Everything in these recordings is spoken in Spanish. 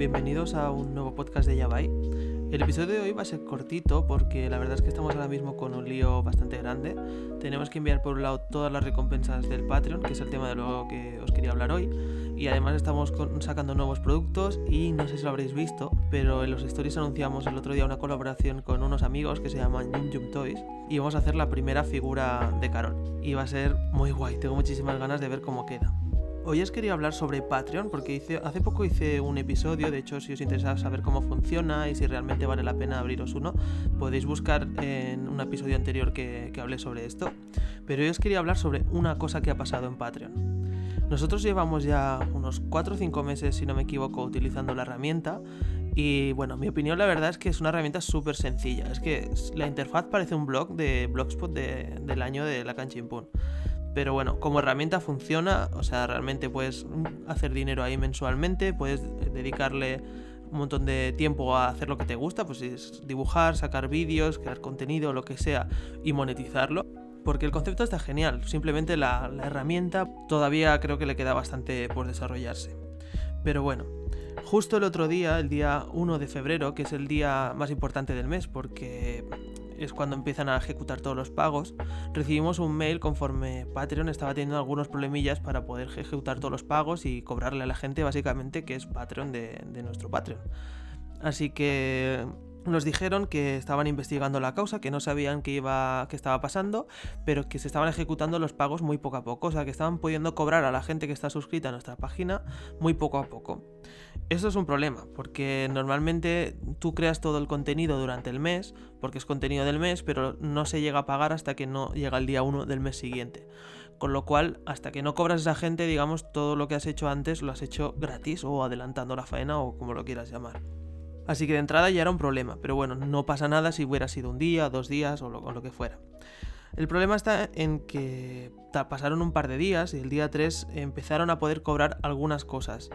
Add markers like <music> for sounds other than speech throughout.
Bienvenidos a un nuevo podcast de Yabai. El episodio de hoy va a ser cortito porque la verdad es que estamos ahora mismo con un lío bastante grande. Tenemos que enviar por un lado todas las recompensas del Patreon, que es el tema de lo que os quería hablar hoy. Y además estamos sacando nuevos productos y no sé si lo habréis visto, pero en los stories anunciamos el otro día una colaboración con unos amigos que se llaman Yum Yum Toys y vamos a hacer la primera figura de Carol. Y va a ser muy guay, tengo muchísimas ganas de ver cómo queda. Hoy os quería hablar sobre Patreon porque hice, hace poco hice un episodio, de hecho si os interesa saber cómo funciona y si realmente vale la pena abriros uno, podéis buscar en un episodio anterior que, que hablé sobre esto. Pero hoy os quería hablar sobre una cosa que ha pasado en Patreon. Nosotros llevamos ya unos 4 o 5 meses, si no me equivoco, utilizando la herramienta y bueno, mi opinión la verdad es que es una herramienta súper sencilla. Es que la interfaz parece un blog de Blogspot del año de la cancha Impun. Pero bueno, como herramienta funciona, o sea, realmente puedes hacer dinero ahí mensualmente, puedes dedicarle un montón de tiempo a hacer lo que te gusta, pues es dibujar, sacar vídeos, crear contenido, lo que sea, y monetizarlo. Porque el concepto está genial, simplemente la, la herramienta todavía creo que le queda bastante por desarrollarse. Pero bueno, justo el otro día, el día 1 de febrero, que es el día más importante del mes, porque es cuando empiezan a ejecutar todos los pagos, recibimos un mail conforme Patreon estaba teniendo algunos problemillas para poder ejecutar todos los pagos y cobrarle a la gente básicamente que es Patreon de, nuestro Patreon. Así que nos dijeron que estaban investigando la causa, que no sabían qué iba, qué estaba pasando, pero que se estaban ejecutando los pagos muy poco a poco, o sea, que estaban pudiendo cobrar a la gente que está suscrita a nuestra página muy poco a poco. Eso es un problema, porque normalmente tú creas todo el contenido durante el mes, porque es contenido del mes, pero no se llega a pagar hasta que no llega el día 1 del mes siguiente. Con lo cual, hasta que no cobras a esa gente, digamos, todo lo que has hecho antes lo has hecho gratis o adelantando la faena o como lo quieras llamar. Así que de entrada ya era un problema, pero bueno, no pasa nada si hubiera sido un día, dos días o lo, que fuera. El problema está en que pasaron un par de días y el día 3 empezaron a poder cobrar algunas cosas.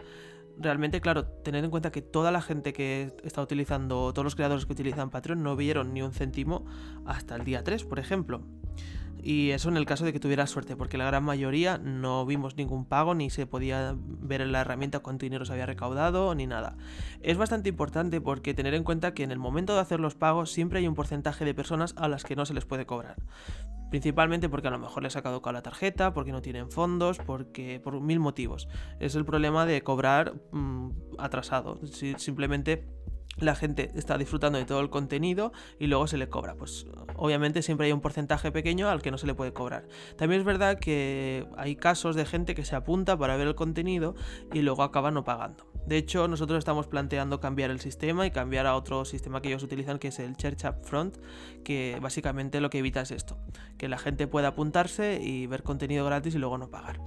Realmente, claro, tener en cuenta que toda la gente que está utilizando, todos los creadores que utilizan Patreon no vieron ni un céntimo hasta el día 3, por ejemplo. Y eso en el caso de que tuviera suerte, porque la gran mayoría no vimos ningún pago, ni se podía ver en la herramienta cuánto dinero se había recaudado, ni nada. Es bastante importante porque tener en cuenta que en el momento de hacer los pagos siempre hay un porcentaje de personas a las que no se les puede cobrar. Principalmente porque a lo mejor les ha caducado la tarjeta, porque no tienen fondos, porque por mil motivos. Es el problema de cobrar mmm, atrasado. Si, simplemente la gente está disfrutando de todo el contenido y luego se le cobra. Pues obviamente siempre hay un porcentaje pequeño al que no se le puede cobrar. También es verdad que hay casos de gente que se apunta para ver el contenido y luego acaba no pagando. De hecho, nosotros estamos planteando cambiar el sistema y cambiar a otro sistema que ellos utilizan que es el Church Up Front, que básicamente lo que evita es esto, que la gente pueda apuntarse y ver contenido gratis y luego no pagar.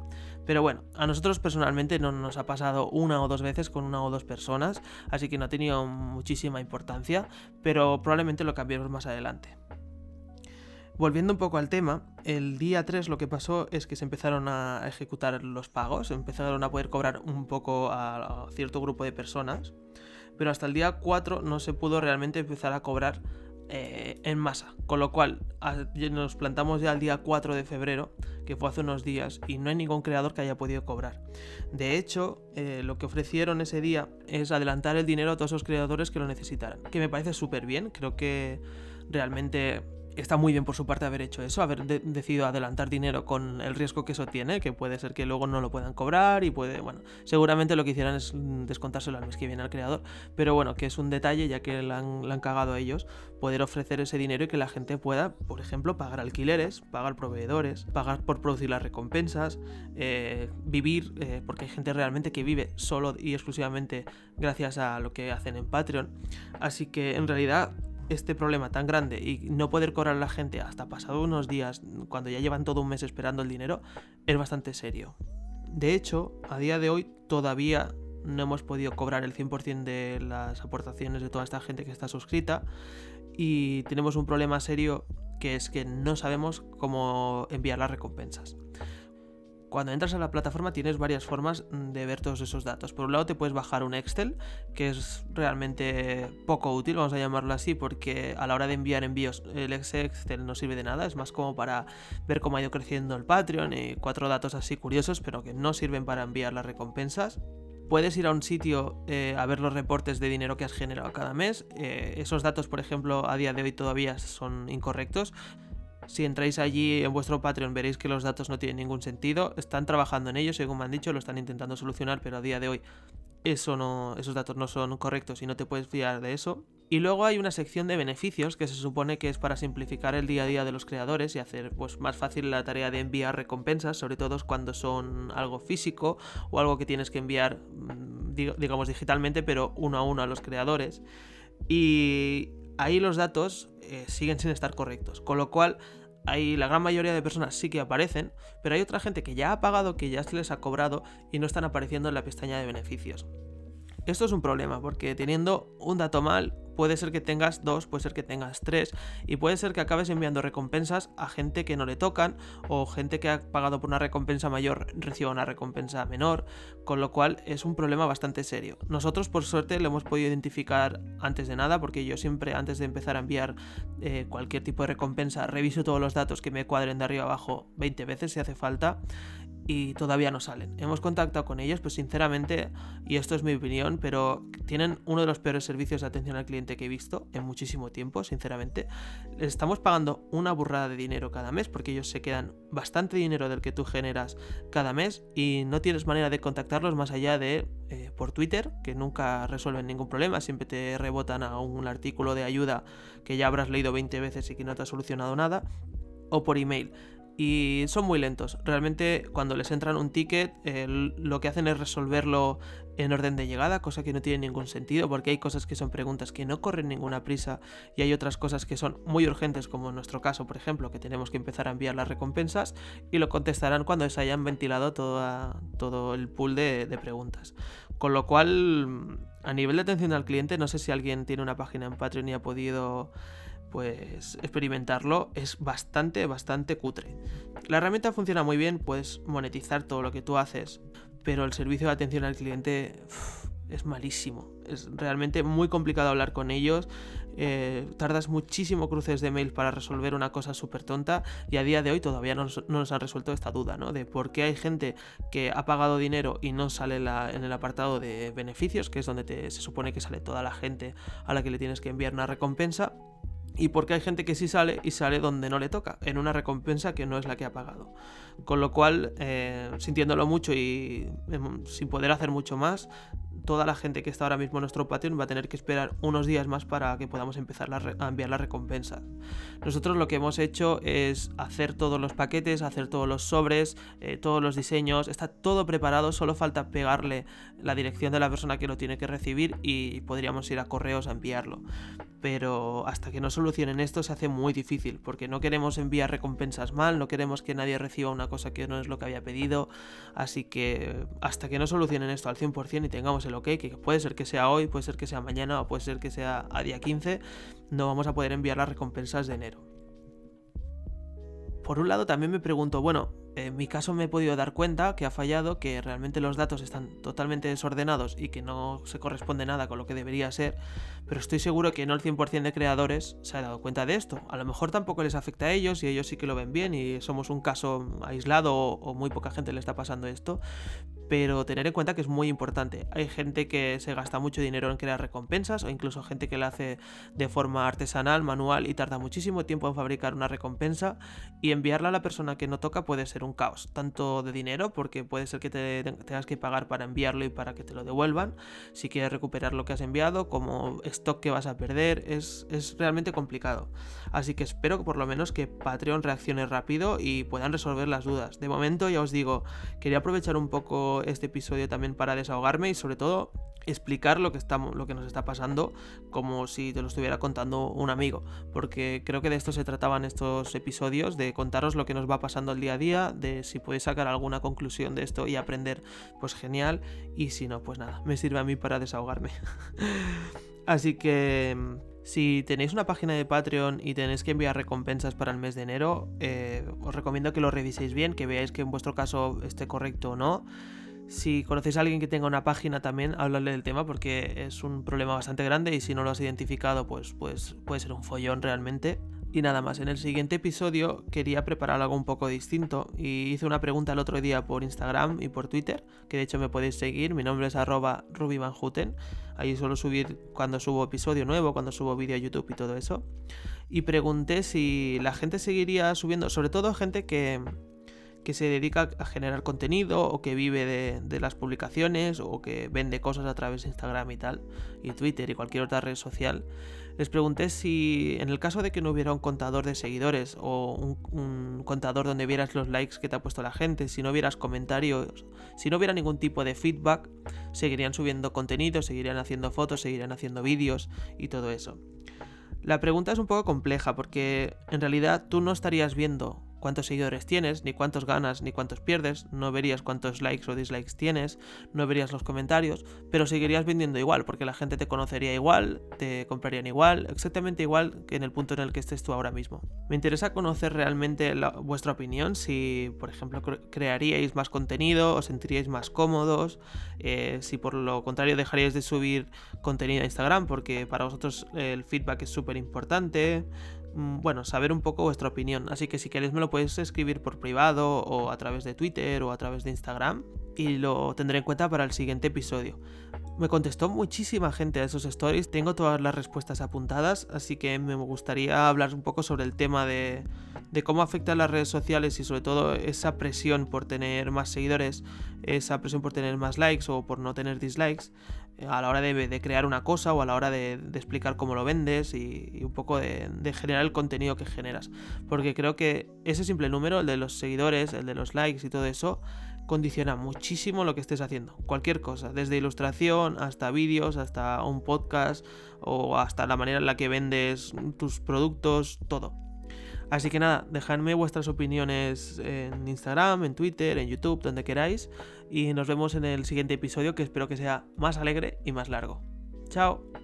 Pero bueno, a nosotros personalmente no nos ha pasado una o dos veces con una o dos personas, así que no ha tenido muchísima importancia, pero probablemente lo cambiemos más adelante. Volviendo un poco al tema, el día 3 lo que pasó es que se empezaron a ejecutar los pagos, empezaron a poder cobrar un poco a, cierto grupo de personas, pero hasta el día 4 no se pudo realmente empezar a cobrar eh, en masa. Con lo cual nos plantamos ya el día 4 de febrero, que fue hace unos días, y no hay ningún creador que haya podido cobrar. De hecho, eh, lo que ofrecieron ese día es adelantar el dinero a todos esos creadores que lo necesitaran. Que me parece súper bien, creo que realmente está muy bien por su parte haber hecho eso, haber decidido adelantar dinero con el riesgo que eso tiene, que puede ser que luego no lo puedan cobrar y puede, bueno, seguramente lo que hicieran es descontárselo al mes que viene al creador, pero bueno, que es un detalle ya que le han, han cagado a ellos, poder ofrecer ese dinero y que la gente pueda, por ejemplo, pagar alquileres, pagar proveedores, pagar por producir las recompensas, eh, vivir, eh, porque hay gente realmente que vive solo y exclusivamente gracias a lo que hacen en Patreon, así que en realidad este problema tan grande y no poder cobrar a la gente hasta pasado unos días, cuando ya llevan todo un mes esperando el dinero, es bastante serio. De hecho, a día de hoy todavía no hemos podido cobrar el 100% de las aportaciones de toda esta gente que está suscrita y tenemos un problema serio que es que no sabemos cómo enviar las recompensas. Cuando entras a la plataforma tienes varias formas de ver todos esos datos. Por un lado te puedes bajar un Excel, que es realmente poco útil, vamos a llamarlo así, porque a la hora de enviar envíos el Excel no sirve de nada, es más como para ver cómo ha ido creciendo el Patreon y cuatro datos así curiosos, pero que no sirven para enviar las recompensas. puedes ir a un sitio eh, a ver los reportes de dinero que has generado cada mes. Eh, esos datos, por ejemplo, a día de hoy todavía son incorrectos. Si entráis allí en vuestro Patreon veréis que los datos no tienen ningún sentido. Están trabajando en ello, según me han dicho, lo están intentando solucionar, pero a día de hoy eso no, esos datos no son correctos y no te puedes fiar de eso. Y luego hay una sección de beneficios que se supone que es para simplificar el día a día de los creadores y hacer pues, más fácil la tarea de enviar recompensas, sobre todo cuando son algo físico o algo que tienes que enviar, mm, digamos, digitalmente, pero uno a uno a los creadores. Y ahí los datos eh, siguen sin estar correctos, con lo cual hay la gran mayoría de personas sí que aparecen, pero hay otra gente que ya ha pagado, que ya se les ha cobrado y no están apareciendo en la pestaña de beneficios. Esto es un problema porque teniendo un dato mal puede ser que tengas dos, puede ser que tengas tres y puede ser que acabes enviando recompensas a gente que no le tocan o gente que ha pagado por una recompensa mayor reciba una recompensa menor, con lo cual es un problema bastante serio. Nosotros por suerte lo hemos podido identificar antes de nada porque yo siempre antes de empezar a enviar eh, cualquier tipo de recompensa reviso todos los datos que me cuadren de arriba abajo 20 veces si hace falta y todavía no salen. Hemos contactado con ellos, pues sinceramente, y esto es mi opinión, pero tienen uno de los peores servicios de atención al cliente que he visto en muchísimo tiempo, sinceramente. Les estamos pagando una burrada de dinero cada mes porque ellos se quedan bastante dinero del que tú generas cada mes y no tienes manera de contactarlos más allá de eh, por Twitter, que nunca resuelven ningún problema, siempre te rebotan a un artículo de ayuda que ya habrás leído 20 veces y que no te ha solucionado nada, o por email y son muy lentos. Realmente cuando les entran un ticket lo que hacen es resolverlo en orden de llegada, cosa que no tiene ningún sentido porque hay cosas que son preguntas que no corren ninguna prisa y hay otras cosas que son muy urgentes como en nuestro caso, por ejemplo, que tenemos que empezar a enviar las recompensas y lo contestarán cuando se hayan ventilado todo el pool de preguntas. Con lo cual, a nivel de atención al cliente, no sé si alguien tiene una página en Patreon y ha podido pues experimentarlo es bastante, bastante cutre. La herramienta funciona muy bien, puedes monetizar todo lo que tú haces, pero el servicio de atención al cliente es malísimo. Es realmente muy complicado hablar con ellos. Eh, tardas muchísimo cruces de mail para resolver una cosa súper tonta y a día de hoy todavía no nos, han resuelto esta duda, ¿no? De por qué hay gente que ha pagado dinero y no sale en el apartado de beneficios, que es donde se supone que sale toda la gente a la que le tienes que enviar una recompensa y porque hay gente que sí sale y sale donde no le toca, en una recompensa que no es la que ha pagado. Con lo cual, eh, sintiéndolo mucho y em, sin poder hacer mucho más, toda la gente que está ahora mismo en nuestro Patreon va a tener que esperar unos días más para que podamos empezar a enviar las recompensas. Nosotros lo que hemos hecho es hacer todos los paquetes, hacer todos los sobres, eh, todos los diseños, está todo preparado, solo falta pegarle la dirección de la persona que lo tiene que recibir y podríamos ir a correos a enviarlo. Pero hasta que no solucionen esto se hace muy difícil, porque no queremos enviar recompensas mal, no queremos que nadie reciba una cosa que no es lo que había pedido, así que hasta que no solucionen esto al 100% y tengamos el que puede ser que sea hoy, puede ser que sea mañana o puede ser que sea a día 15, no vamos a poder enviar las recompensas de enero. Por un lado también me pregunto, bueno, en mi caso me he podido dar cuenta que ha fallado, que realmente los datos están totalmente desordenados y que no se corresponde nada con lo que debería ser, pero estoy seguro que no el 100% de creadores se ha dado cuenta de esto. A lo mejor tampoco les afecta a ellos y ellos sí que lo ven bien y somos un caso aislado o, muy poca gente le está pasando esto, pero tener en cuenta que es muy importante. Hay gente que se gasta mucho dinero en crear recompensas o incluso gente que la hace de forma artesanal, manual y tarda muchísimo tiempo en fabricar una recompensa y enviarla a la persona que no toca puede ser un caos, tanto de dinero porque puede ser que te tengas que pagar para enviarlo y para que te lo devuelvan, si quieres recuperar lo que has enviado, como stock que vas a perder, es, es realmente complicado. Así que espero que por lo menos que Patreon reaccione rápido y puedan resolver las dudas. De momento ya os digo, quería aprovechar un poco este episodio también para desahogarme y sobre todo explicar lo que, estamos, lo que nos está pasando como si te lo estuviera contando un amigo, porque creo que de esto se trataban estos episodios, de contaros lo que nos va pasando el día a día, de si podéis sacar alguna conclusión de esto y aprender, pues genial, y si no, pues nada, me sirve a mí para desahogarme. <laughs> Así que si tenéis una página de Patreon y tenéis que enviar recompensas para el mes de enero, eh, os recomiendo que lo reviséis bien, que veáis que en vuestro caso esté correcto o no. Si conocéis a alguien que tenga una página también, hablarle del tema porque es un problema bastante grande y si no lo has identificado, pues, pues puede ser un follón realmente. Y nada más, en el siguiente episodio quería preparar algo un poco distinto y hice una pregunta el otro día por Instagram y por Twitter, que de hecho me podéis seguir, mi nombre es arroba rubyvanhouten, ahí suelo subir cuando subo episodio nuevo, cuando subo vídeo a YouTube y todo eso. Y pregunté si la gente seguiría subiendo, sobre todo gente que, que se dedica a generar contenido o que vive de, las publicaciones o que vende cosas a través de Instagram y tal, y Twitter y cualquier otra red social, les pregunté si en el caso de que no hubiera un contador de seguidores o un, contador donde vieras los likes que te ha puesto la gente, si no vieras comentarios, si no hubiera ningún tipo de feedback, seguirían subiendo contenido, seguirían haciendo fotos, seguirían haciendo vídeos y todo eso. La pregunta es un poco compleja porque en realidad tú no estarías viendo cuántos seguidores tienes, ni cuántos ganas, ni cuántos pierdes, no verías cuántos likes o dislikes tienes, no verías los comentarios, pero seguirías vendiendo igual, porque la gente te conocería igual, te comprarían igual, exactamente igual que en el punto en el que estés tú ahora mismo. Me interesa conocer realmente vuestra opinión, si por ejemplo crearíais más contenido, os sentiríais más cómodos, eh, si por lo contrario dejaríais de subir contenido a Instagram, porque para vosotros el feedback es súper importante, bueno, saber un poco vuestra opinión. Así que si queréis me lo podéis escribir por privado o a través de Twitter o a través de Instagram y lo tendré en cuenta para el siguiente episodio. Me contestó muchísima gente a esos stories, tengo todas las respuestas apuntadas, así que me gustaría hablar un poco sobre el tema de, de cómo afectan las redes sociales y sobre todo esa presión por tener más seguidores, esa presión por tener más likes o por no tener dislikes a la hora de, crear una cosa o a la hora de, explicar cómo lo vendes y, un poco de, generar el contenido que generas. Porque creo que ese simple número, el de los seguidores, el de los likes y todo eso, condiciona muchísimo lo que estés haciendo. Cualquier cosa, desde ilustración hasta vídeos, hasta un podcast o hasta la manera en la que vendes tus productos, todo. Así que nada, dejadme vuestras opiniones en Instagram, en Twitter, en YouTube, donde queráis. Y nos vemos en el siguiente episodio que espero que sea más alegre y más largo. Chao.